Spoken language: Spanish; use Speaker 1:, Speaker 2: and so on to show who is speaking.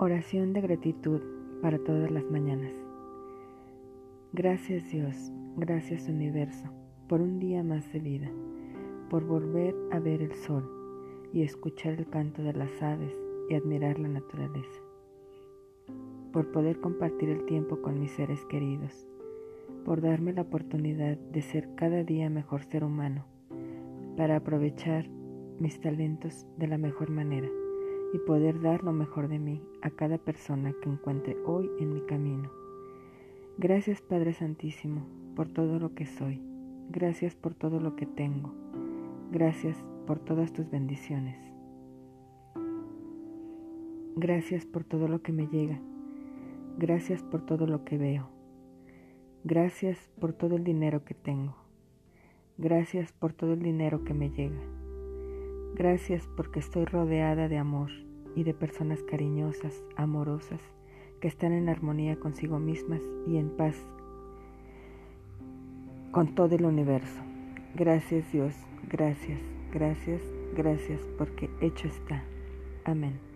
Speaker 1: Oración de gratitud para todas las mañanas. Gracias Dios, gracias universo, por un día más de vida, por volver a ver el sol y escuchar el canto de las aves y admirar la naturaleza, por poder compartir el tiempo con mis seres queridos, por darme la oportunidad de ser cada día mejor ser humano, para aprovechar mis talentos de la mejor manera y poder dar lo mejor de mí a cada persona que encuentre hoy en mi camino. Gracias Padre Santísimo por todo lo que soy. Gracias por todo lo que tengo. Gracias por todas tus bendiciones. Gracias por todo lo que me llega. Gracias por todo lo que veo. Gracias por todo el dinero que tengo. Gracias por todo el dinero que me llega. Gracias porque estoy rodeada de amor y de personas cariñosas, amorosas, que están en armonía consigo mismas y en paz con todo el universo. Gracias Dios, gracias, gracias, gracias porque hecho está. Amén.